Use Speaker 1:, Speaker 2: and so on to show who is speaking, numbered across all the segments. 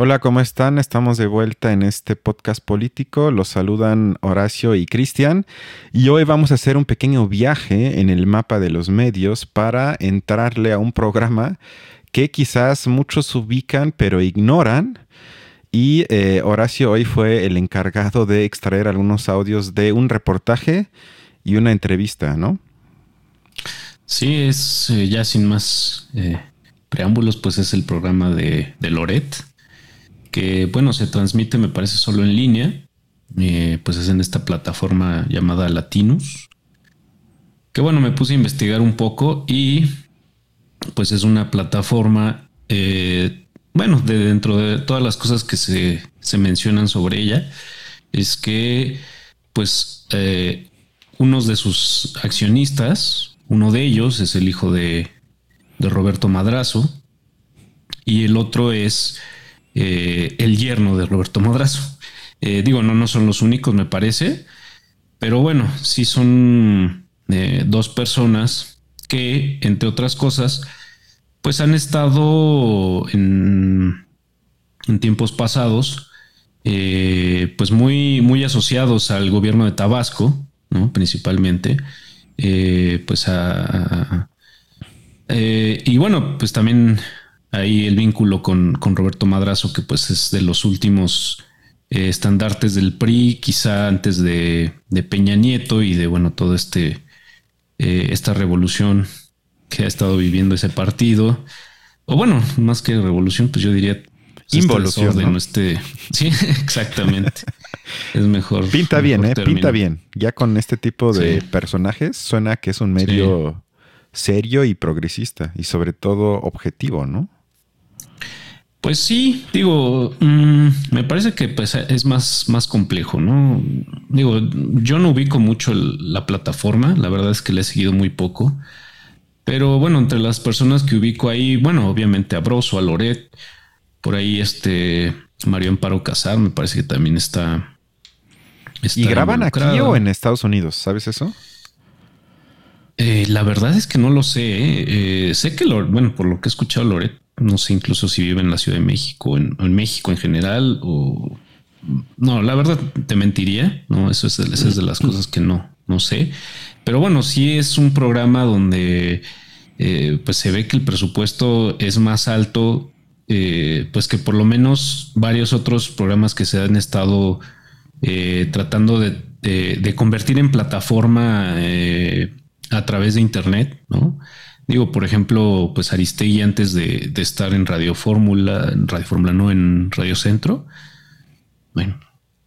Speaker 1: Hola, ¿cómo están? Estamos de vuelta en este podcast político. Los saludan Horacio y Cristian. Y hoy vamos a hacer un pequeño viaje en el mapa de los medios para entrarle a un programa que quizás muchos ubican pero ignoran. Y eh, Horacio hoy fue el encargado de extraer algunos audios de un reportaje y una entrevista, ¿no?
Speaker 2: Sí, es eh, ya sin más eh, preámbulos, pues es el programa de, de Loret que bueno, se transmite me parece solo en línea, eh, pues es en esta plataforma llamada Latinus, que bueno, me puse a investigar un poco y pues es una plataforma, eh, bueno, de dentro de todas las cosas que se, mencionan sobre ella, es que pues eh, uno de sus accionistas, uno de ellos es el hijo de, de Roberto Madrazo y el otro es eh, de Roberto Madrazo. Eh, digo, no, no son los únicos, me parece, pero bueno, sí son eh, dos personas que, entre otras cosas, pues han estado en, en tiempos pasados, pues muy, muy asociados al gobierno de Tabasco, ¿no? principalmente, pues a, y bueno, pues también ahí el vínculo con, Roberto Madrazo, que pues es de los últimos eh, estandartes del PRI, quizá antes de, Peña Nieto y de, bueno, todo este, eh, esta revolución que ha estado viviendo ese partido. O bueno, más que revolución, pues yo diría
Speaker 1: pues, involución.
Speaker 2: ¿no? Este, sí, exactamente. es mejor.
Speaker 1: Pinta bien, ¿eh? Pinta bien. Ya con este tipo de personajes suena que es un medio serio y progresista y sobre todo objetivo, ¿no?
Speaker 2: Pues sí, digo, mm, me parece que pues, es más, más complejo, ¿no? Digo, yo no ubico mucho la plataforma, la verdad es que le he seguido muy poco, pero bueno, entre las personas que ubico ahí, bueno, obviamente a Broso, a Loret, por ahí este Mario Amparo Casar, me parece que también está.
Speaker 1: ¿Y graban aquí o en Estados Unidos? ¿Sabes eso?
Speaker 2: Eh, la verdad es que no lo sé. ¿eh? Eh, sé que, lo, bueno, por lo que he escuchado, Loret no sé incluso si vive en la Ciudad de México, en, en México en general, o no, la verdad te mentiría, no, eso es, de las cosas que no, no sé. Pero bueno, sí es un programa donde eh, pues se ve que el presupuesto es más alto, eh, pues que por lo menos varios otros programas que se han estado eh, tratando de, de, convertir en plataforma a través de Internet, ¿no? Digo, por ejemplo, pues Aristegui antes de, estar en Radio Fórmula, en Radio Fórmula no en Radio Centro. Bueno,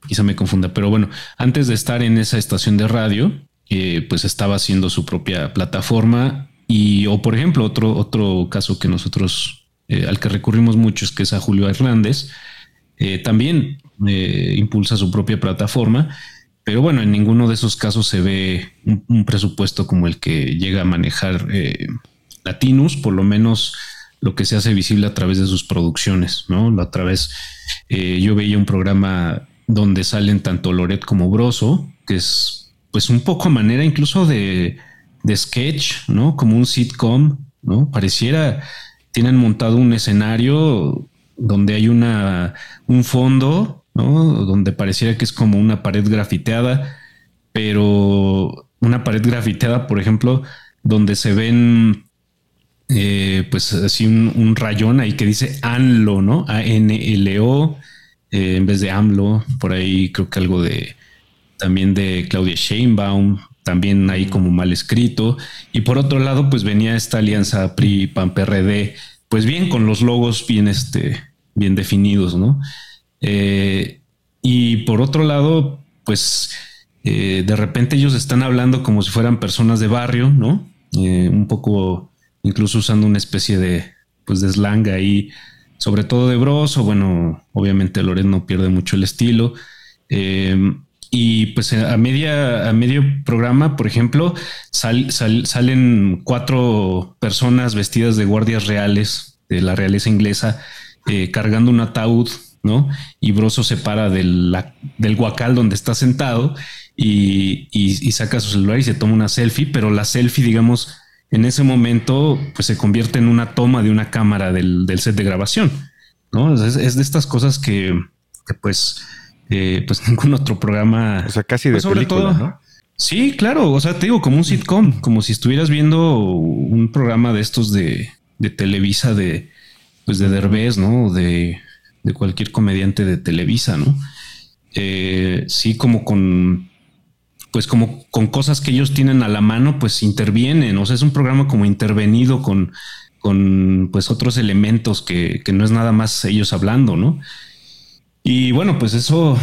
Speaker 2: quizá me confunda, pero bueno, antes de estar en esa estación de radio, eh, pues estaba haciendo su propia plataforma y, o por ejemplo, otro, otro caso que nosotros, eh, al que recurrimos mucho es que es a Julio Hernández, eh, también impulsa su propia plataforma, pero bueno, en ninguno de esos casos se ve un, presupuesto como el que llega a manejar Latinus, por lo menos lo que se hace visible a través de sus producciones, ¿no? A través, eh, yo veía un programa donde salen tanto Loret como Broso, que es pues un poco a manera incluso de, de sketch, ¿no? Como un sitcom, ¿no? Pareciera, tienen montado un escenario donde hay una, un fondo, ¿no? Donde pareciera que es como una pared grafiteada, pero una pared grafiteada, por ejemplo, donde se ven eh, pues así un, rayón ahí que dice ANLO, ¿no? A-N-L-O, eh, en vez de AMLO, por ahí creo que algo de también de Claudia Sheinbaum, también ahí como mal escrito. Y por otro lado, pues venía esta alianza PRI-PAN-PRD, pues bien con los logos bien, este, bien definidos, ¿no? Eh, y por otro lado, pues de repente ellos están hablando como si fueran personas de barrio, ¿no? un poco incluso usando una especie de, pues, de slang ahí, sobre todo de Bros, o bueno, obviamente Loret no pierde mucho el estilo. Eh, y pues a media, a medio programa, por ejemplo, salen cuatro personas vestidas de guardias reales de la realeza inglesa eh, cargando un ataúd, ¿no? Y Broso se para del, del guacal donde está sentado y, y, saca su celular y se toma una selfie, pero la selfie, digamos, en ese momento pues se convierte en una toma de una cámara del, set de grabación. ¿no? Es, de estas cosas que, pues, eh, pues ningún otro programa.
Speaker 1: O sea, casi de
Speaker 2: pues,
Speaker 1: sobre película, todo, ¿no?
Speaker 2: Sí, claro. O sea, te digo, como un sitcom, como si estuvieras viendo un programa de estos de, de Televisa, de, pues de Derbez, ¿no? De, de cualquier comediante de Televisa, ¿no? Eh, sí, como con, pues como con cosas que ellos tienen a la mano, pues intervienen. O sea, es un programa como intervenido con, con pues otros elementos que, que no es nada más ellos hablando, ¿no? Y bueno, pues eso,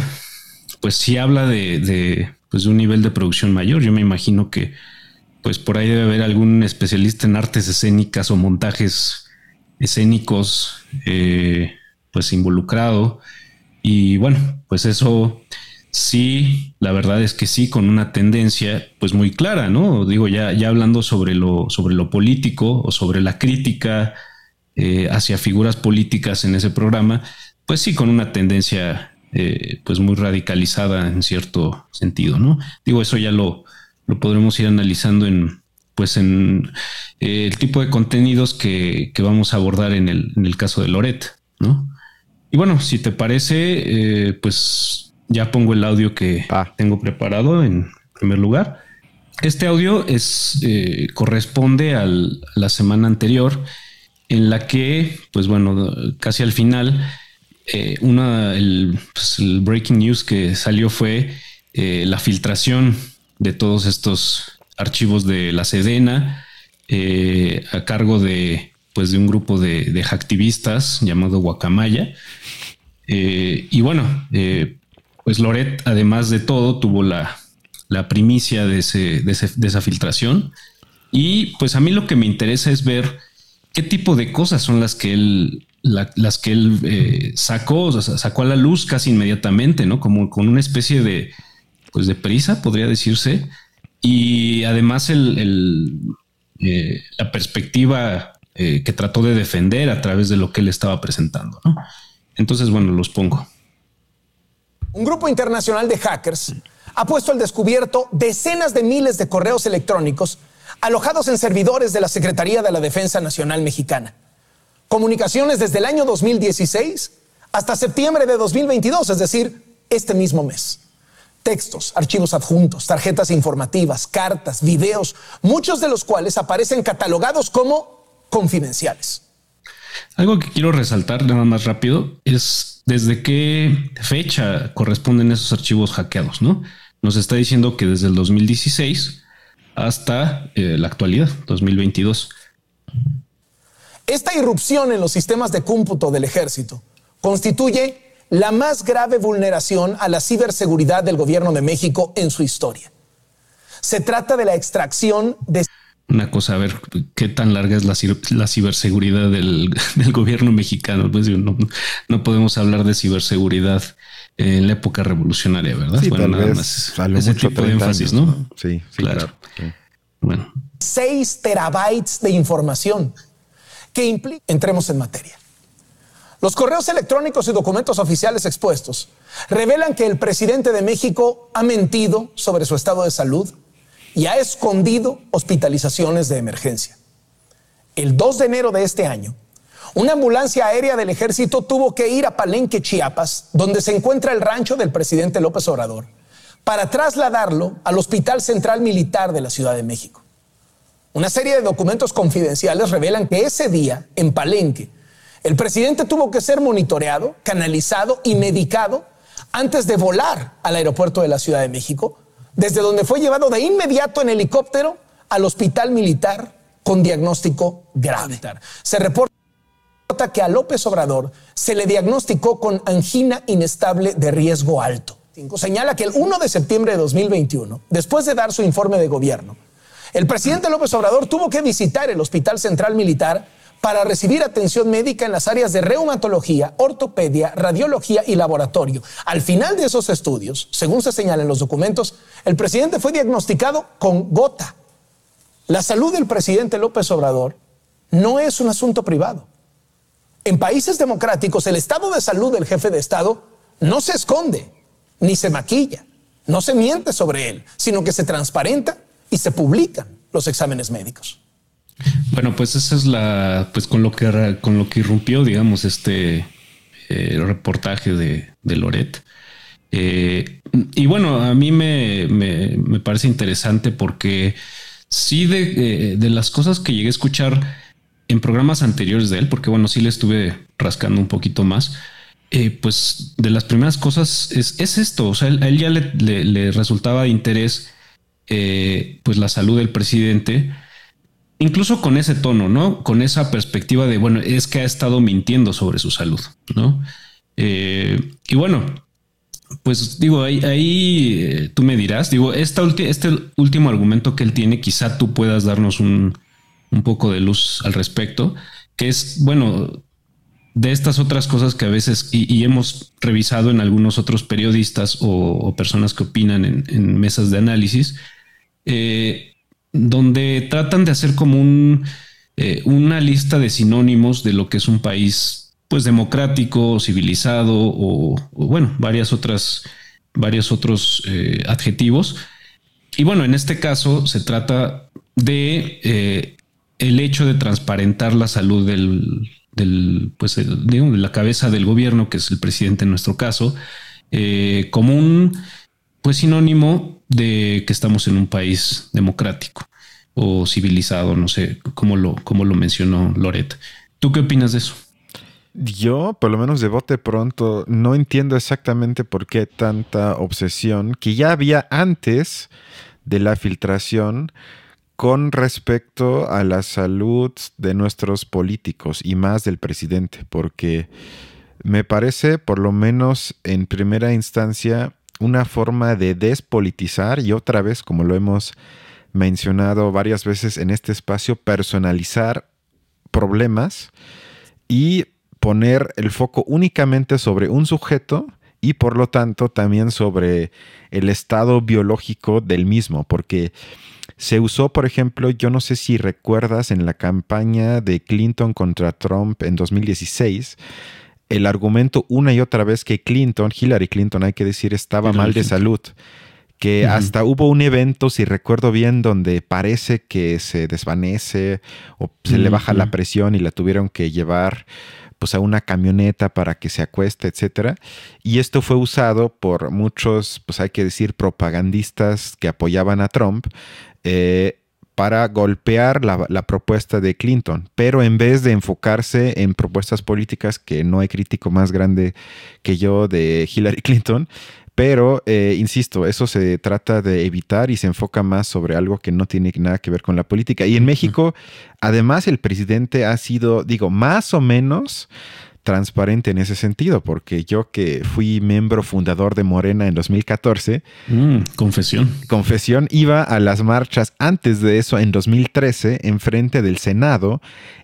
Speaker 2: pues sí habla de, de, pues de un nivel de producción mayor. Yo me imagino que, pues por ahí debe haber algún especialista en artes escénicas o montajes escénicos, eh, pues involucrado. Y bueno, pues eso sí, la verdad es que sí, con una tendencia pues muy clara, ¿no? Digo, ya, ya hablando sobre lo, sobre lo político o sobre la crítica eh, hacia figuras políticas en ese programa, pues sí, con una tendencia eh, pues muy radicalizada en cierto sentido, ¿no? Digo, eso ya lo, lo podremos ir analizando en pues en eh, el tipo de contenidos que, que, vamos a abordar en el, en el caso de Loret, ¿no? Y bueno, si te parece, pues ya pongo el audio que ah. tengo preparado en primer lugar. Este audio es eh, corresponde a la semana anterior en la que, pues bueno, casi al final, eh, una, pues, el, breaking news que salió fue eh, la filtración de todos estos archivos de la Sedena a cargo de, pues, de un grupo de, de hacktivistas llamado Guacamaya. y bueno, pues Loret, además de todo, tuvo la, primicia de, ese, de, esa filtración. Y pues a mí lo que me interesa es ver qué tipo de cosas son las que él, las que él eh, sacó, sacó a la luz casi inmediatamente, ¿no? Como con una especie de, pues de prisa, podría decirse. Y además el, eh, la perspectiva eh, que trató de defender a través de lo que él estaba presentando, ¿no? Entonces, bueno, los pongo.
Speaker 3: Un grupo internacional de hackers ha puesto al descubierto decenas de miles de correos electrónicos alojados en servidores de la Secretaría de la Defensa Nacional Mexicana. Comunicaciones desde el año 2016 hasta septiembre de 2022, es decir, este mismo mes. Textos, archivos adjuntos, tarjetas informativas, cartas, videos, muchos de los cuales aparecen catalogados como confidenciales.
Speaker 2: Algo que quiero resaltar nada más rápido es desde qué fecha corresponden esos archivos hackeados, ¿no? Nos está diciendo que desde el 2016 hasta eh, la actualidad, 2022.
Speaker 3: Esta irrupción en los sistemas de cómputo del ejército constituye la más grave vulneración a la ciberseguridad del gobierno de México en su historia. Se trata de la extracción de
Speaker 2: una cosa, a ver qué tan larga es la, ciberseguridad del, gobierno mexicano. Pues no, no, podemos hablar de ciberseguridad en la época revolucionaria, ¿verdad?
Speaker 1: bueno, nada más ese tipo de énfasis, ¿no? Sí, sí, claro.
Speaker 3: Bueno. 6 terabytes de información que implica. Entremos en materia. Los correos electrónicos y documentos oficiales expuestos revelan que el presidente de México ha mentido sobre su estado de salud, y ha escondido hospitalizaciones de emergencia. El 2 de enero de este año, una ambulancia aérea del ejército tuvo que ir a Palenque, Chiapas, donde se encuentra el rancho del presidente López Obrador, para trasladarlo al Hospital Central Militar de la Ciudad de México. Una serie de documentos confidenciales revelan que ese día, en Palenque, el presidente tuvo que ser monitoreado, canalizado y medicado antes de volar al aeropuerto de la Ciudad de México desde donde fue llevado de inmediato en helicóptero al hospital militar con diagnóstico grave. Se reporta que a López Obrador se le diagnosticó con angina inestable de riesgo alto. Señala que el 1 de septiembre de 2021, después de dar su informe de gobierno, el presidente López Obrador tuvo que visitar el Hospital Central Militar para recibir atención médica en las áreas de reumatología, ortopedia, radiología y laboratorio. Al final de esos estudios, según se señala en los documentos, el presidente fue diagnosticado con gota. La salud del presidente López Obrador no es un asunto privado. En países democráticos, el estado de salud del jefe de Estado no se esconde ni se maquilla, no se miente sobre él, sino que se transparenta y se publican los exámenes médicos.
Speaker 2: Bueno, pues esa es la, pues con lo que con lo que irrumpió, digamos, este eh, reportaje de, de Loret. Eh, y bueno, a mí me, me, parece interesante porque sí de, de, las cosas que llegué a escuchar en programas anteriores de él, porque bueno, sí le estuve rascando un poquito más, pues de las primeras cosas es, es esto, o sea, a él ya le, le, resultaba de interés pues la salud del presidente incluso con ese tono, ¿no? Con esa perspectiva de, bueno, es que ha estado mintiendo sobre su salud, ¿no? Eh, y bueno, pues digo, ahí, eh, tú me dirás, digo, esta este último argumento que él tiene, quizá tú puedas darnos un, poco de luz al respecto, que es, bueno, de estas otras cosas que a veces, y, hemos revisado en algunos otros periodistas o, personas que opinan en, mesas de análisis, eh, donde tratan de hacer como un, eh, una lista de sinónimos de lo que es un país pues democrático, civilizado o, bueno, varias otras, varios otros eh, adjetivos. Y bueno, en este caso se trata de eh, el hecho de transparentar la salud del, pues, de la cabeza del gobierno, que es el presidente en nuestro caso, como un pues sinónimo de que estamos en un país democrático o civilizado, no sé cómo lo, cómo lo mencionó Loret. ¿Tú qué opinas de eso?
Speaker 1: Yo, por lo menos de bote pronto, no entiendo exactamente por qué tanta obsesión que ya había antes de la filtración con respecto a la salud de nuestros políticos y más del presidente, porque me parece, por lo menos en primera instancia, una forma de despolitizar y otra vez, como lo hemos mencionado varias veces en este espacio, personalizar problemas y poner el foco únicamente sobre un sujeto y por lo tanto también sobre el estado biológico del mismo, porque se usó, por ejemplo, yo no sé si recuerdas en la campaña de Clinton contra Trump en 2016, el argumento una y otra vez que Clinton, Hillary Clinton, hay que decir, estaba mal de salud. Que hasta hubo un evento, si recuerdo bien, donde parece que se desvanece o se le baja la presión y la tuvieron que llevar pues a una camioneta para que se acueste, etcétera. Y esto fue usado por muchos, pues hay que decir, propagandistas que apoyaban a Trump eh, para golpear la, propuesta de Clinton, pero en vez de enfocarse en propuestas políticas, que no hay crítico más grande que yo de Hillary Clinton, pero, eh, insisto, eso se trata de evitar y se enfoca más sobre algo que no tiene nada que ver con la política. Y en México, además, el presidente ha sido, digo, más o menos transparente en ese sentido, porque yo que fui miembro fundador de Morena en 2014,
Speaker 2: mm, confesión.
Speaker 1: Confesión, iba a las marchas antes de eso, en 2013, en frente del Senado,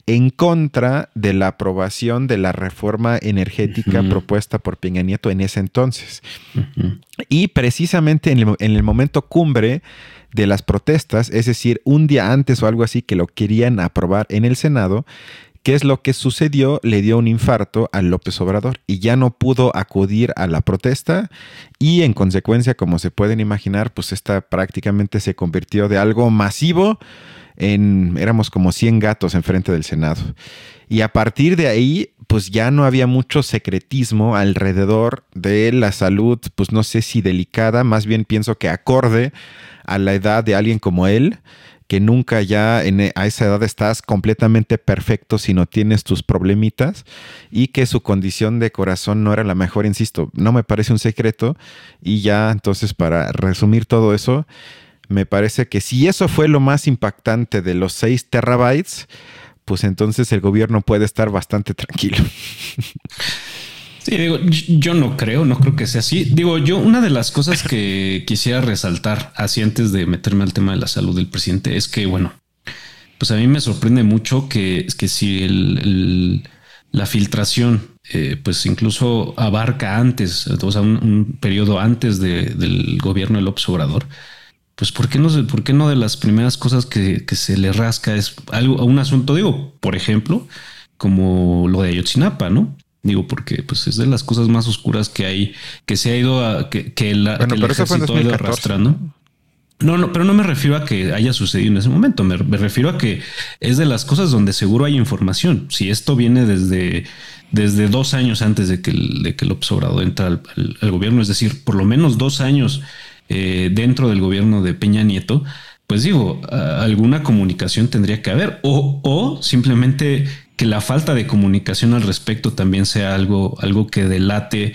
Speaker 1: en contra de la aprobación de la reforma energética propuesta por Peña Nieto en ese entonces. Y precisamente en el, en el momento cumbre de las protestas, es decir, un día antes o algo así que lo querían aprobar en el Senado, ¿Qué es lo que sucedió? Le dio un infarto a López Obrador y ya no pudo acudir a la protesta y en consecuencia, como se pueden imaginar, pues esta prácticamente se convirtió de algo masivo en, éramos como 100 gatos enfrente del Senado. Y a partir de ahí, pues ya no había mucho secretismo alrededor de la salud, pues no sé si delicada, más bien pienso que acorde a la edad de alguien como él que nunca ya en, e, a esa edad estás completamente perfecto si no tienes tus problemitas y que su condición de corazón no era la mejor, insisto, no me parece un secreto y ya entonces para resumir todo eso, me parece que si eso fue lo más impactante de los 6 terabytes, pues entonces el gobierno puede estar bastante tranquilo.
Speaker 2: Sí, digo, yo no creo, no creo que sea así. Digo, yo una de las cosas que quisiera resaltar, así antes de meterme al tema de la salud del presidente, es que, bueno, pues a mí me sorprende mucho que, que si el, la filtración, eh, pues incluso abarca antes, o sea, un, periodo antes del gobierno del Obrador, pues ¿por qué no, por qué no de las primeras cosas que, que se le rasca es algo, un asunto, digo, por ejemplo, como lo de Ayotzinapa, ¿no? Digo, porque pues es de las cosas más oscuras que hay, que se ha ido a, que, que, la,
Speaker 1: bueno, pero eso fue en 2014. arrastrando.
Speaker 2: No, no, pero no me refiero a que haya sucedido en ese momento. Me, refiero a que es de las cosas donde seguro hay información. Si esto viene desde, desde dos años antes de que, el, de que López Obrador entra al, gobierno, es decir, por lo menos dos años eh, dentro del gobierno de Peña Nieto, pues digo, alguna comunicación tendría que haber o, o simplemente que la falta de comunicación al respecto también sea algo, algo que delate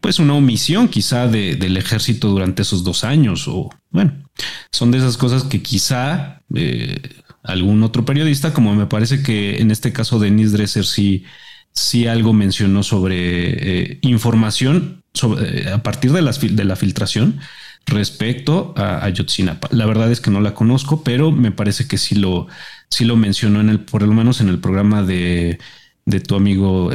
Speaker 2: pues una omisión quizá del ejército durante esos dos años o bueno, son de esas cosas que quizá eh, algún otro periodista, como me parece que en este caso Denis Dresser sí, sí algo mencionó sobre eh, información eh, a partir de, las, de la filtración respecto a Ayotzinapa. La verdad es que no la conozco, pero me parece que sí lo, sí lo mencionó en el, por lo menos en el programa de, de tu amigo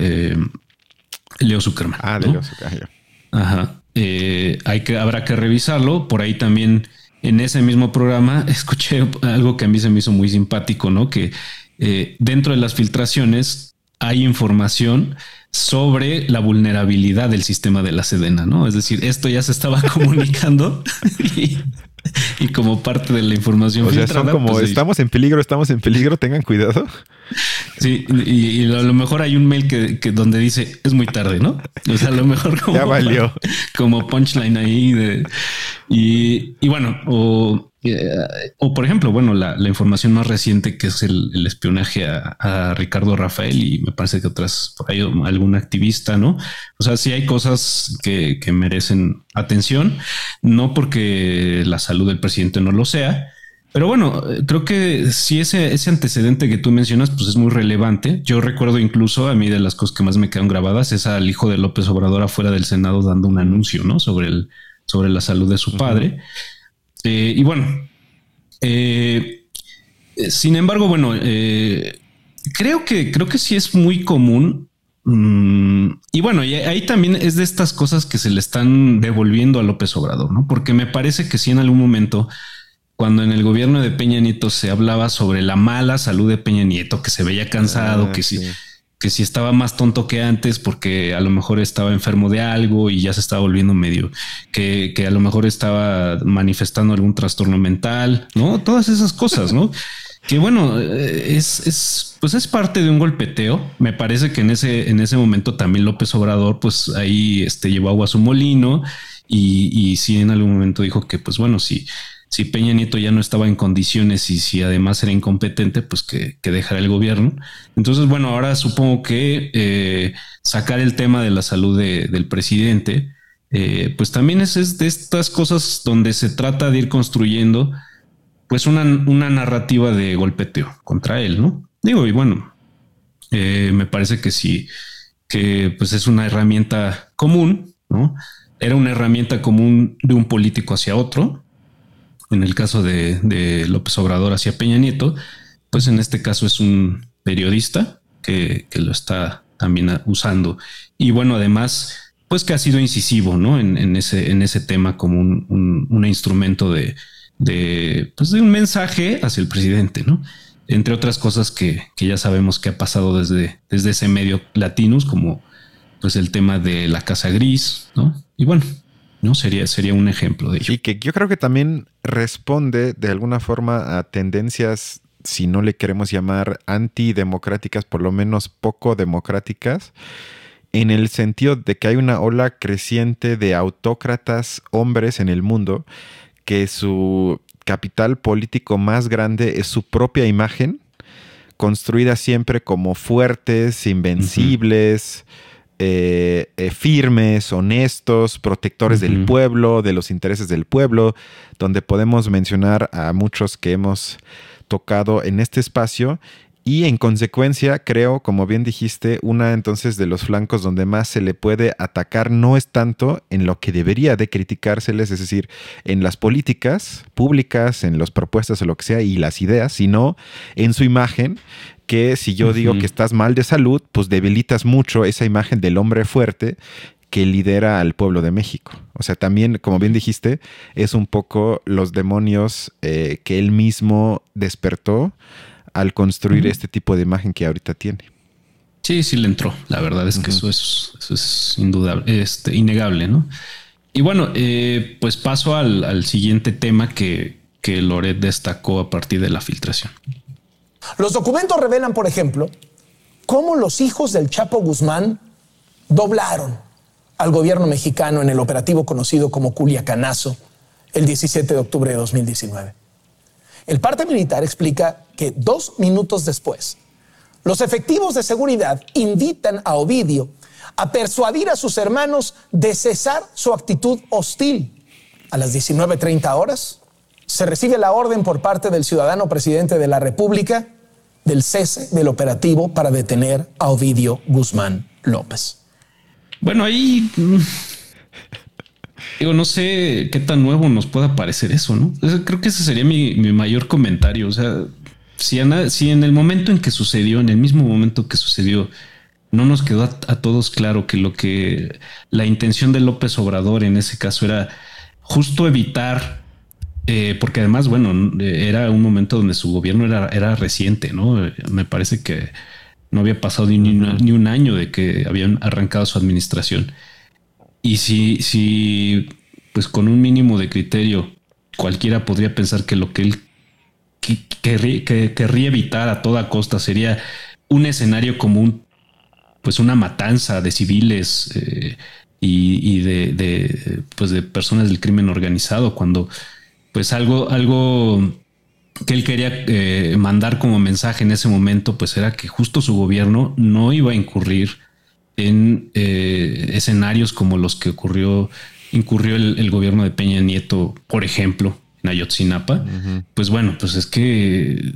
Speaker 2: Leo Zuckerman.
Speaker 1: Ah, de Leo Zuckerman.
Speaker 2: Ajá. Eh, hay que, habrá que revisarlo. Por ahí también en ese mismo programa escuché algo que a mí se me hizo muy simpático, ¿no? Que eh, dentro de las filtraciones hay información sobre la vulnerabilidad del sistema de la Sedena, ¿no? Es decir, esto ya se estaba comunicando y, y como parte de la información.
Speaker 1: O sea, son como pues, estamos en peligro, estamos en peligro, tengan cuidado.
Speaker 2: Sí, y, a lo mejor hay un mail que, donde dice es muy tarde, ¿no? O sea, a lo mejor como,
Speaker 1: ya valió.
Speaker 2: como punchline ahí de y, y bueno, o o por ejemplo, bueno, la, información más reciente que es el, espionaje a, Ricardo Rafael y me parece que otras, por ahí algún activista, ¿no? O sea, sí hay cosas que, merecen atención, no porque la salud del presidente no lo sea, pero bueno, creo que si ese, ese antecedente que tú mencionas, pues es muy relevante. Yo recuerdo incluso a mí de las cosas que más me quedan grabadas es al hijo de López Obrador afuera del Senado dando un anuncio, ¿no? Sobre el, sobre la salud de su padre. Eh, y bueno, eh, sin embargo, bueno, eh, creo que creo que sí es muy común. Mm, y bueno, ahí también es de estas cosas que se le están devolviendo a López Obrador, ¿no? Porque me parece que sí en algún momento, cuando en el gobierno de Peña Nieto se hablaba sobre la mala salud de Peña Nieto, que se veía cansado, ah, que sí que si estaba más tonto que antes porque a lo mejor estaba enfermo de algo y ya se estaba volviendo medio, que, a lo mejor estaba manifestando algún trastorno mental, ¿no? Todas esas cosas, ¿no? que bueno, eh, es, es, pues es parte de un golpeteo. Me parece que en ese, en ese momento también López Obrador, pues ahí este, llevó agua a su molino y, y sí en algún momento dijo que, pues bueno, si, si Peña Nieto ya no estaba en condiciones y si además era incompetente, pues que, dejara el gobierno. Entonces, bueno, ahora supongo que eh, sacar el tema de la salud del presidente, eh, pues también es, de estas cosas donde se trata de ir construyendo pues una, una narrativa de golpeteo contra él, ¿no? Digo, y bueno, eh, me parece que sí, que pues es una herramienta común, ¿no? Era una herramienta común de un político hacia otro, en el caso de, López Obrador hacia Peña Nieto, pues en este caso es un periodista que, lo está también usando. Y bueno, además, pues que ha sido incisivo, ¿no? En, ese, en ese tema como un, instrumento de, pues de un mensaje hacia el presidente, ¿no? Entre otras cosas que, ya sabemos que ha pasado desde, desde ese medio latinos, como pues el tema de la casa gris, ¿no? Y bueno, ¿no? Sería, sería un ejemplo de ello.
Speaker 1: Y que yo creo que también responde de alguna forma a tendencias, si no le queremos llamar antidemocráticas, por lo menos poco democráticas, en el sentido de que hay una ola creciente de autócratas hombres en el mundo que su capital político más grande es su propia imagen, construida siempre como fuertes, invencibles. Eh, eh, firmes, honestos, protectores del pueblo, de los intereses del pueblo, donde podemos mencionar a muchos que hemos tocado en este espacio. Y en consecuencia, creo, como bien dijiste, una entonces de los flancos donde más se le puede atacar no es tanto en lo que debería de criticárseles, es decir, en las políticas públicas, en las propuestas o lo que sea, y las ideas, sino en su imagen, que si yo digo que estás mal de salud, pues debilitas mucho esa imagen del hombre fuerte que lidera al pueblo de México. O sea, también, como bien dijiste, es un poco los demonios eh, que él mismo despertó al construir este tipo de imagen que ahorita tiene.
Speaker 2: Sí, sí le entró. La verdad es que eso, es, eso es indudable, este, innegable, ¿no? Y bueno, eh, pues paso al, siguiente tema que, que Loret destacó a partir de la filtración.
Speaker 3: Los documentos revelan, por ejemplo, cómo los hijos del Chapo Guzmán doblaron al gobierno mexicano en el operativo conocido como Culiacanazo el 17 de octubre de 2019. El parte militar explica que dos minutos después, los efectivos de seguridad invitan a Ovidio a persuadir a sus hermanos de cesar su actitud hostil. A las 19.30 horas, se recibe la orden por parte del ciudadano presidente de la República del cese del operativo para detener a Ovidio Guzmán López.
Speaker 2: Bueno, ahí mm, digo, no sé qué tan nuevo nos pueda parecer eso, ¿no? Creo que ese sería mi, mayor comentario. O sea, si, si, en el momento en que sucedió, en el mismo momento que sucedió, no nos quedó a, todos claro que lo que la intención de López Obrador en ese caso era justo evitar, eh, porque además, bueno, era un momento donde su gobierno era, era reciente, ¿no? Me parece que no había pasado ni, ni, un año de que habían arrancado su administración. Y si, si, pues con un mínimo de criterio, cualquiera podría pensar que lo que él querría evitar a toda costa sería un escenario como un, pues una matanza de civiles eh, y, de, de, pues de personas del crimen organizado, cuando pues algo, algo que él quería eh, mandar como mensaje en ese momento, pues era que justo su gobierno no iba a incurrir en eh, escenarios como los que ocurrió, incurrió el, gobierno de Peña Nieto, por ejemplo, en Ayotzinapa. Pues bueno, pues es que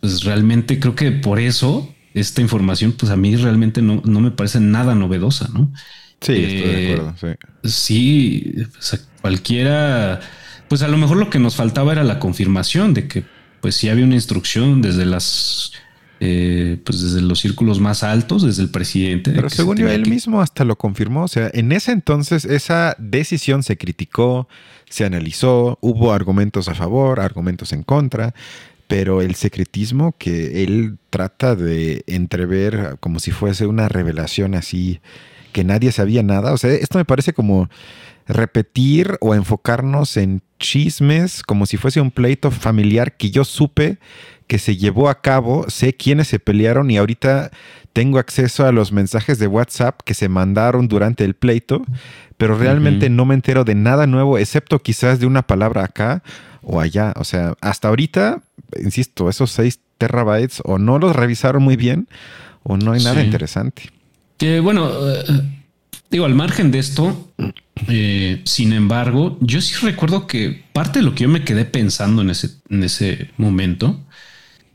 Speaker 2: pues realmente creo que por eso esta información, pues a mí realmente no, me parece nada novedosa, ¿no?
Speaker 1: Sí, estoy de acuerdo. Sí,
Speaker 2: sí cualquiera pues a lo mejor lo que nos faltaba era la confirmación de que pues sí había una instrucción desde las eh, pues desde los círculos más altos, desde el presidente.
Speaker 1: Pero según él mismo hasta lo confirmó. O sea, en ese entonces esa decisión se criticó, se analizó, hubo argumentos a favor, argumentos en contra, pero el secretismo que él trata de entrever como si fuese una revelación así, que nadie sabía nada. O sea, esto me parece como repetir o enfocarnos en chismes como si fuese un pleito familiar que yo supe que se llevó a cabo, sé quiénes se pelearon y ahorita tengo acceso a los mensajes de WhatsApp que se mandaron durante el pleito, pero realmente no me entero de nada nuevo, excepto quizás de una palabra acá o allá. O sea, hasta ahorita, insisto, esos 6 terabytes o no los revisaron muy bien o no hay nada interesante.
Speaker 2: Que bueno, eh, Digo, al margen de esto, eh, sin embargo, yo sí recuerdo que parte de lo que yo me quedé pensando en ese, en ese momento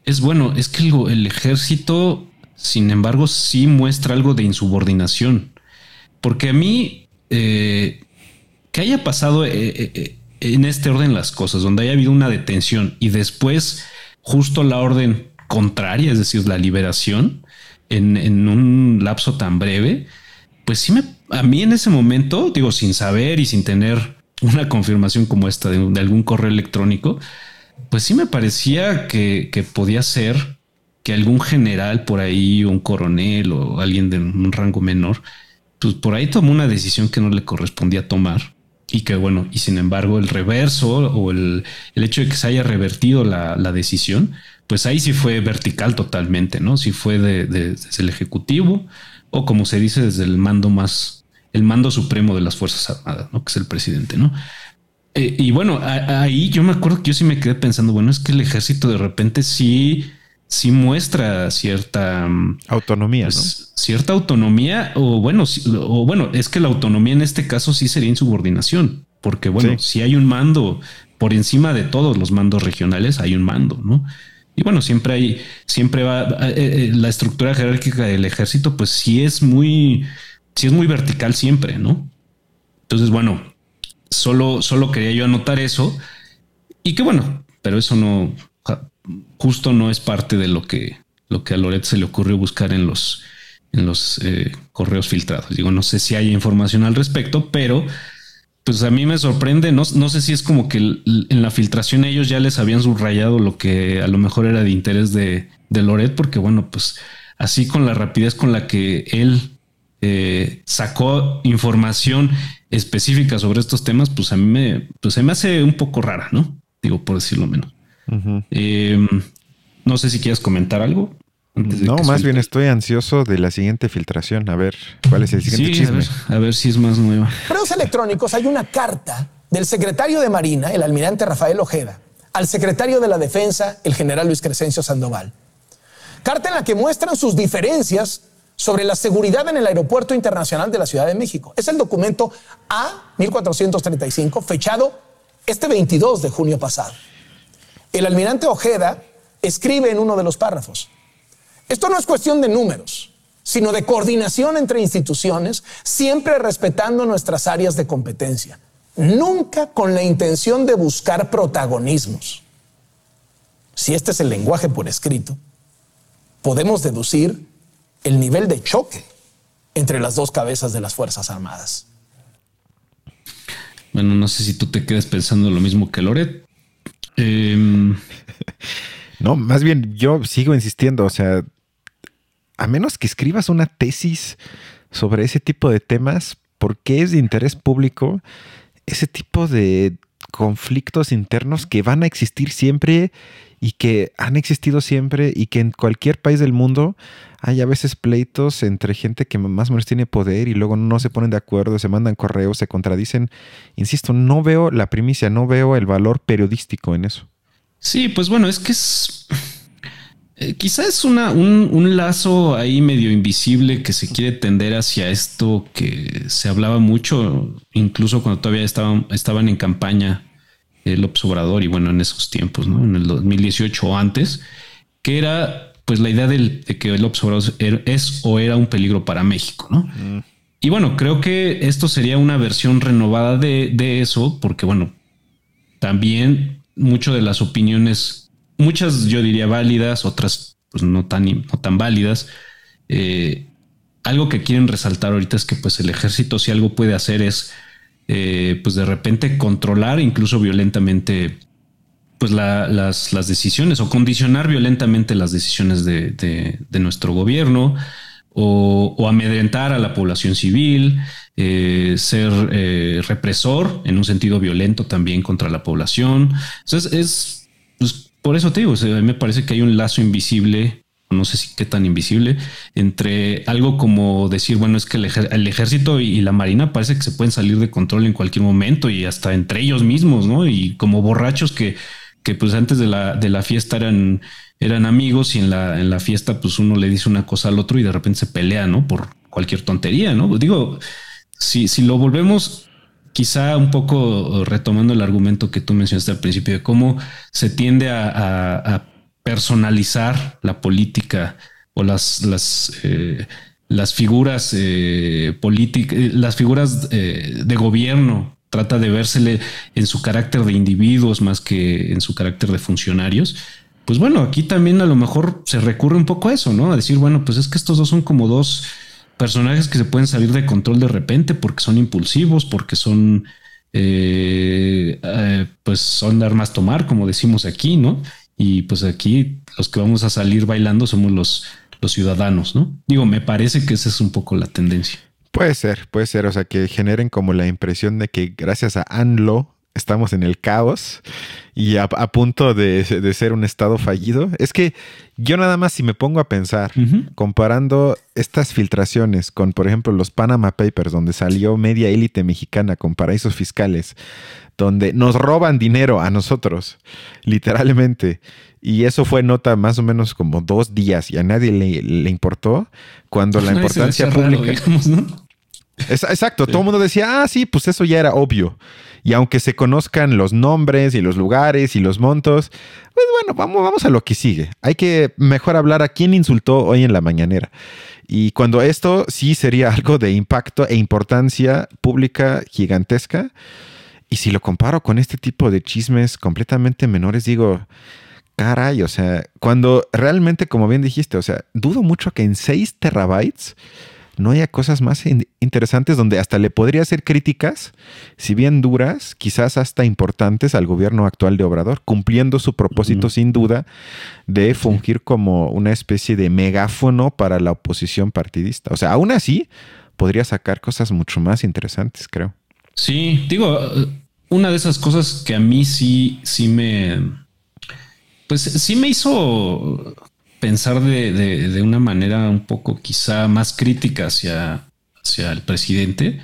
Speaker 2: es bueno, es que el, ejército, sin embargo, sí muestra algo de insubordinación. Porque a mí, eh, que haya pasado eh, en este orden las cosas, donde haya habido una detención y después justo la orden contraria, es decir, la liberación en, en un lapso tan breve, pues sí me, a mí en ese momento, digo, sin saber y sin tener una confirmación como esta de, algún correo electrónico, pues sí me parecía que, podía ser que algún general por ahí, un coronel o alguien de un rango menor, pues por ahí tomó una decisión que no le correspondía tomar y que bueno, y sin embargo el reverso o el, hecho de que se haya revertido la, decisión, pues ahí sí fue vertical totalmente, ¿no? Sí fue de, desde el Ejecutivo o como se dice desde el mando más, el mando supremo de las Fuerzas Armadas, ¿no? que es el presidente, ¿no? Eh, y bueno, ahí yo me acuerdo que yo sí me quedé pensando, bueno, es que el ejército de repente sí, sí muestra cierta
Speaker 1: mm, autonomía,
Speaker 2: pues, cierta autonomía, o bueno, o bueno, es que la autonomía en este caso sí sería insubordinación, porque bueno, si hay un mando por encima de todos los mandos regionales, hay un mando, ¿no? Y bueno, siempre hay, siempre va, eh, eh, la estructura jerárquica del ejército, pues sí es muy, sí es muy vertical siempre, ¿no? Entonces, bueno, solo, solo quería yo anotar eso y que bueno, pero eso no, justo no es parte de lo que, lo que a Loret se le ocurrió buscar en los, en los eh, correos filtrados. Digo, no sé si hay información al respecto, pero pues a mí me sorprende, no, no sé si es como que en la filtración ellos ya les habían subrayado lo que a lo mejor era de interés de, de Loret, porque bueno, pues así con la rapidez con la que él eh, sacó información específica sobre estos temas, pues a mí me, pues se me hace un poco rara, ¿no? digo, por decirlo menos. Em, no sé si quieres comentar algo.
Speaker 1: No, más bien estoy ansioso de la siguiente filtración. A ver, ¿cuál es el siguiente chisme?
Speaker 2: A ver, si es más nueva.
Speaker 3: Correos electrónicos hay una carta del secretario de Marina, el almirante Rafael Ojeda, al secretario de la Defensa, el general Luis Crescencio Sandoval. Carta en la que muestran sus diferencias sobre la seguridad en el Aeropuerto Internacional de la Ciudad de México. Es el documento A1435, fechado este 22 de junio pasado. El almirante Ojeda escribe en uno de los párrafos, esto no es cuestión de números, sino de coordinación entre instituciones, siempre respetando nuestras áreas de competencia, nunca con la intención de buscar protagonismos. Si este es el lenguaje por escrito, podemos deducir el nivel de choque entre las dos cabezas de las Fuerzas Armadas.
Speaker 2: Bueno, no sé si tú te quedas pensando lo mismo que Loret. Em,
Speaker 1: no, más bien yo sigo insistiendo, o sea, a menos que escribas una tesis sobre ese tipo de temas, porque es de interés público ese tipo de conflictos internos que van a existir siempre y que han existido siempre y que en cualquier país del mundo hay a veces pleitos entre gente que más o menos tiene poder y luego no se ponen de acuerdo, se mandan correos, se contradicen. Insisto, no veo la primicia, no veo el valor periodístico en eso.
Speaker 2: Sí, pues bueno, es que es... Eh, quizás es una, un, lazo ahí medio invisible que se quiere tender hacia esto que se hablaba mucho, incluso cuando todavía estaban, estaban en campaña el Obrador y bueno, en esos tiempos, ¿no? En el 2018 o antes, que era pues la idea de que el Obrador es o era un peligro para México, ¿no? Mm. Y bueno, creo que esto sería una versión renovada de, de eso, porque bueno, también mucho de las opiniones, muchas yo diría válidas, otras pues no tan, no tan válidas, eh, algo que quieren resaltar ahorita es que pues el ejército si algo puede hacer es eh, pues de repente controlar incluso violentamente pues las, las, decisiones o condicionar violentamente las decisiones de, nuestro gobierno o, amedrentar a la población civil, eh, ser represor en un sentido violento también contra la población. Entonces es, por eso te digo, a mí me parece que hay un lazo invisible no sé si qué tan invisible, entre algo como decir, bueno, es que el, ejército y, la marina parece que se pueden salir de control en cualquier momento y hasta entre ellos mismos, ¿no? Y como borrachos que, que pues antes de la, de la fiesta eran, eran amigos y en la, en la fiesta pues uno le dice una cosa al otro y de repente se pelea, ¿no? Por cualquier tontería, ¿no? Digo, si, si lo volvemos quizá un poco retomando el argumento que tú mencionaste al principio de cómo se tiende a personalizar la política o las, las, eh, las figuras eh, políticas, eh, las figuras de gobierno. Trata de vérsele en su carácter de individuos más que en su carácter de funcionarios. Pues bueno, aquí también a lo mejor se recurre un poco a eso, ¿no? A decir, bueno, pues es que estos dos son como dos personajes que se pueden salir de control de repente porque son impulsivos, porque son, pues son armas tomar, como decimos aquí, ¿no? Y pues aquí los que vamos a salir bailando somos los, los ciudadanos, ¿no? Digo, me parece que esa es un poco la tendencia.
Speaker 1: Puede ser, puede ser, o sea, que generen como la impresión de que gracias a ANLO estamos en el caos y a, punto de, ser un estado fallido. Es que yo nada más si me pongo a pensar, comparando estas filtraciones con, por ejemplo, los Panama Papers, donde salió media élite mexicana con paraísos fiscales, donde nos roban dinero a nosotros, literalmente. Y eso fue nota más o menos como dos días y a nadie le, importó cuando la importancia pública... exacto, todo el mundo decía, ah, sí, pues eso ya era obvio. Y aunque se conozcan los nombres y los lugares y los montos, pues bueno, vamos, a lo que sigue. Hay que mejor hablar a quién insultó hoy en la mañanera. Y cuando esto sí sería algo de impacto e importancia pública gigantesca, y si lo comparo con este tipo de chismes completamente menores, digo, caray, o sea, cuando realmente, como bien dijiste, o sea, dudo mucho que en 6 terabytes no haya cosas más interesantes donde hasta le podría hacer críticas, si bien duras, quizás hasta importantes al gobierno actual de Obrador, cumpliendo su propósito sin duda de fungir como una especie de megáfono para la oposición partidista. O sea, aún así podría sacar cosas mucho más interesantes, creo.
Speaker 2: Sí, digo, una de esas cosas que a mí sí, sí me, pues sí me hizo pensar de, una manera un poco quizá más crítica hacia, hacia el presidente,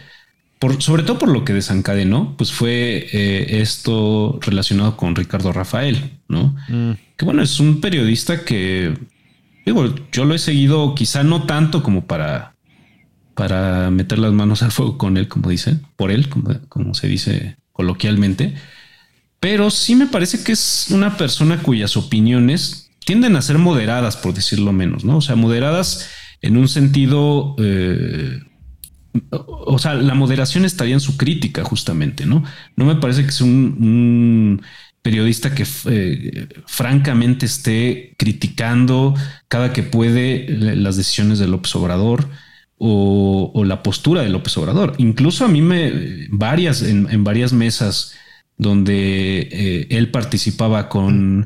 Speaker 2: por, sobre todo por lo que desencadenó, pues fue eh, esto relacionado con Ricardo Rafael, ¿no? Mm. Que bueno, es un periodista que, digo, yo lo he seguido quizá no tanto como para, para meter las manos al fuego con él, como dicen, por él, como, como se dice coloquialmente, pero sí me parece que es una persona cuyas opiniones tienden a ser moderadas, por decirlo menos, ¿no? O sea, moderadas en un sentido, eh, o sea, la moderación estaría en su crítica, justamente, ¿no? No me parece que sea un, periodista que eh, francamente esté criticando cada que puede las decisiones de López Obrador. O, la postura de López Obrador. Incluso a mí me varias en, varias mesas donde eh, él participaba con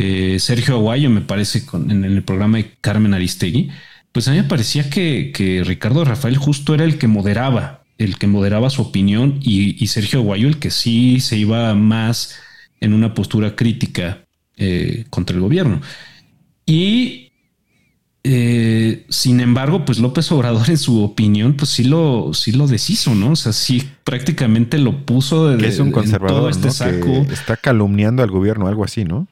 Speaker 2: eh, Sergio Aguayo, me parece, en, el programa de Carmen Aristegui, pues a mí me parecía que, Ricardo Rafael justo era el que moderaba, el que moderaba su opinión y, Sergio Aguayo el que sí se iba más en una postura crítica eh, contra el gobierno. Y eh, sin embargo, pues López Obrador en su opinión, pues sí lo, sí lo deshizo, ¿no? O sea, sí prácticamente lo puso
Speaker 1: de, es un conservador, este saco. está calumniando al gobierno, algo así, ¿no?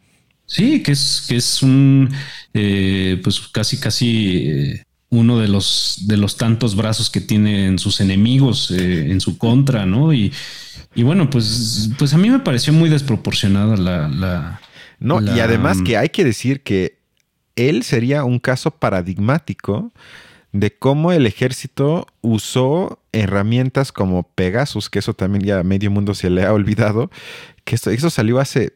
Speaker 2: Sí, que es, que es un, eh, pues casi, casi eh, uno de los, de los tantos brazos que tienen sus enemigos eh, en su contra, ¿no? Y, y, bueno, pues, pues a mí me pareció muy desproporcionada la... la
Speaker 1: no, y además que hay que decir que él sería un caso paradigmático de cómo el ejército usó herramientas como Pegasus, que eso también ya a medio mundo se le ha olvidado, que esto, eso salió hace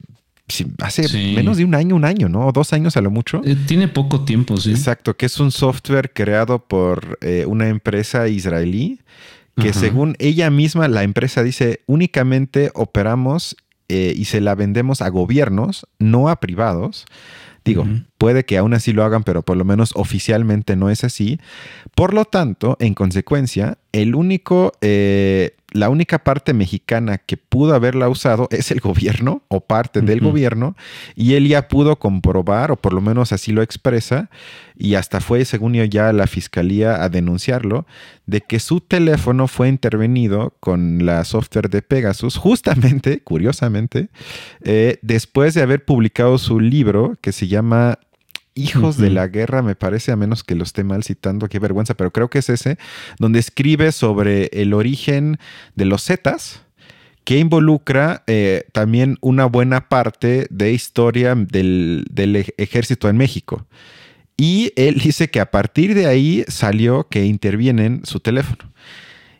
Speaker 1: hace menos de un año, un año, ¿no? O dos años a lo mucho.
Speaker 2: Eh, tiene poco tiempo, sí.
Speaker 1: Exacto, que es un software creado por eh, una empresa israelí que según ella misma, la empresa dice, únicamente operamos eh, y se la vendemos a gobiernos, no a privados. Digo, puede que aún así lo hagan, pero por lo menos oficialmente no es así. Por lo tanto, en consecuencia, el único la única parte mexicana que pudo haberla usado es el gobierno o parte del gobierno y él ya pudo comprobar o por lo menos así lo expresa y hasta fue según yo ya la fiscalía a denunciarlo de que su teléfono fue intervenido con la software de Pegasus justamente, curiosamente, eh, después de haber publicado su libro que se llama Hijos de la Guerra, me parece, a menos que lo esté mal citando, qué vergüenza, pero creo que es ese, donde escribe sobre el origen de los Zetas, que involucra eh, también una buena parte de historia del, ejército en México. Y él dice que a partir de ahí salió que intervienen su teléfono.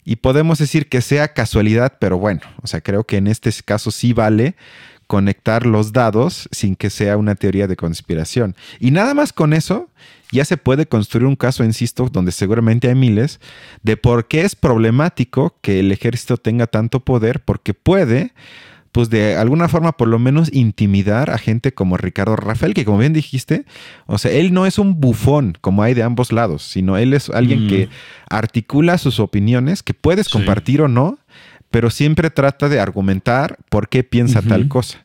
Speaker 1: Y podemos decir que sea casualidad, pero bueno, o sea, creo que en este caso sí vale conectar los dados sin que sea una teoría de conspiración. Y nada más con eso ya se puede construir un caso, insisto, donde seguramente hay miles, de por qué es problemático que el ejército tenga tanto poder, porque puede, pues de alguna forma por lo menos intimidar a gente como Ricardo Rafael, que como bien dijiste, o sea, él no es un bufón como hay de ambos lados, sino él es alguien que articula sus opiniones, que puedes compartir o no, pero siempre trata de argumentar por qué piensa tal cosa.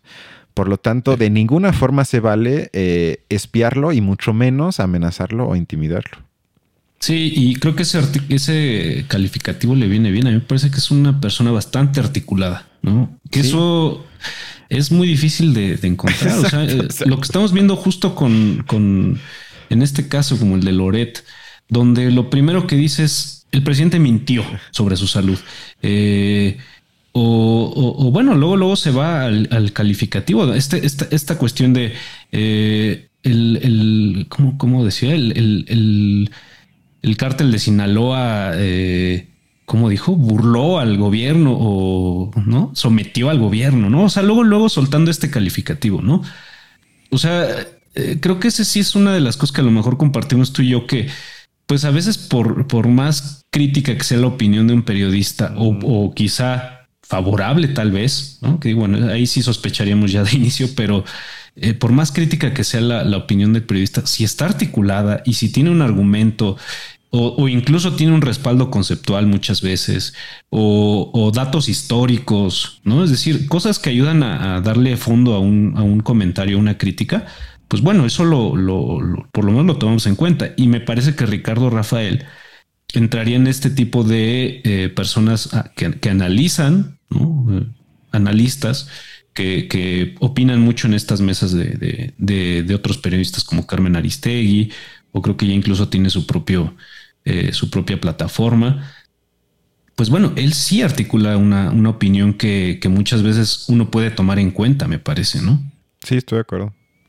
Speaker 1: Por lo tanto, de ninguna forma se vale eh, espiarlo y mucho menos amenazarlo o intimidarlo.
Speaker 2: Sí, y creo que ese, ese calificativo le viene bien. A mí me parece que es una persona bastante articulada, ¿no? Que eso es muy difícil de, encontrar. o sea, eh, lo que estamos viendo justo con, con, en este caso, como el de Loret, donde lo primero que dice es el presidente mintió sobre su salud. Eh, o, bueno, luego, luego se va al, calificativo. Este, esta, cuestión de eh, el, ¿cómo, decía? El, el, cártel de Sinaloa, eh, ¿cómo dijo? Burló al gobierno o no sometió al gobierno, ¿no? O sea, luego, luego soltando este calificativo, ¿no? O sea, eh, creo que ese sí es una de las cosas que a lo mejor compartimos tú y yo que pues a veces por, por más crítica que sea la opinión de un periodista o, quizá favorable tal vez, ¿no? que bueno, ahí sí sospecharíamos ya de inicio, pero eh, por más crítica que sea la, opinión del periodista, si está articulada y si tiene un argumento o, incluso tiene un respaldo conceptual muchas veces, o, datos históricos, ¿no? Es decir, cosas que ayudan a, darle fondo a un, a un, comentario, a una crítica, pues bueno, eso lo, por lo menos lo tomamos en cuenta. Y me parece que Ricardo Rafael entraría en este tipo de eh, personas ah, que, analizan, eh, analistas, que, opinan mucho en estas mesas de, otros periodistas como Carmen Aristegui, o creo que ya incluso tiene su propio eh, su propia plataforma. Pues bueno, él sí articula una, opinión que, muchas veces uno puede tomar en cuenta, me parece, ¿no?
Speaker 1: Sí, estoy de acuerdo.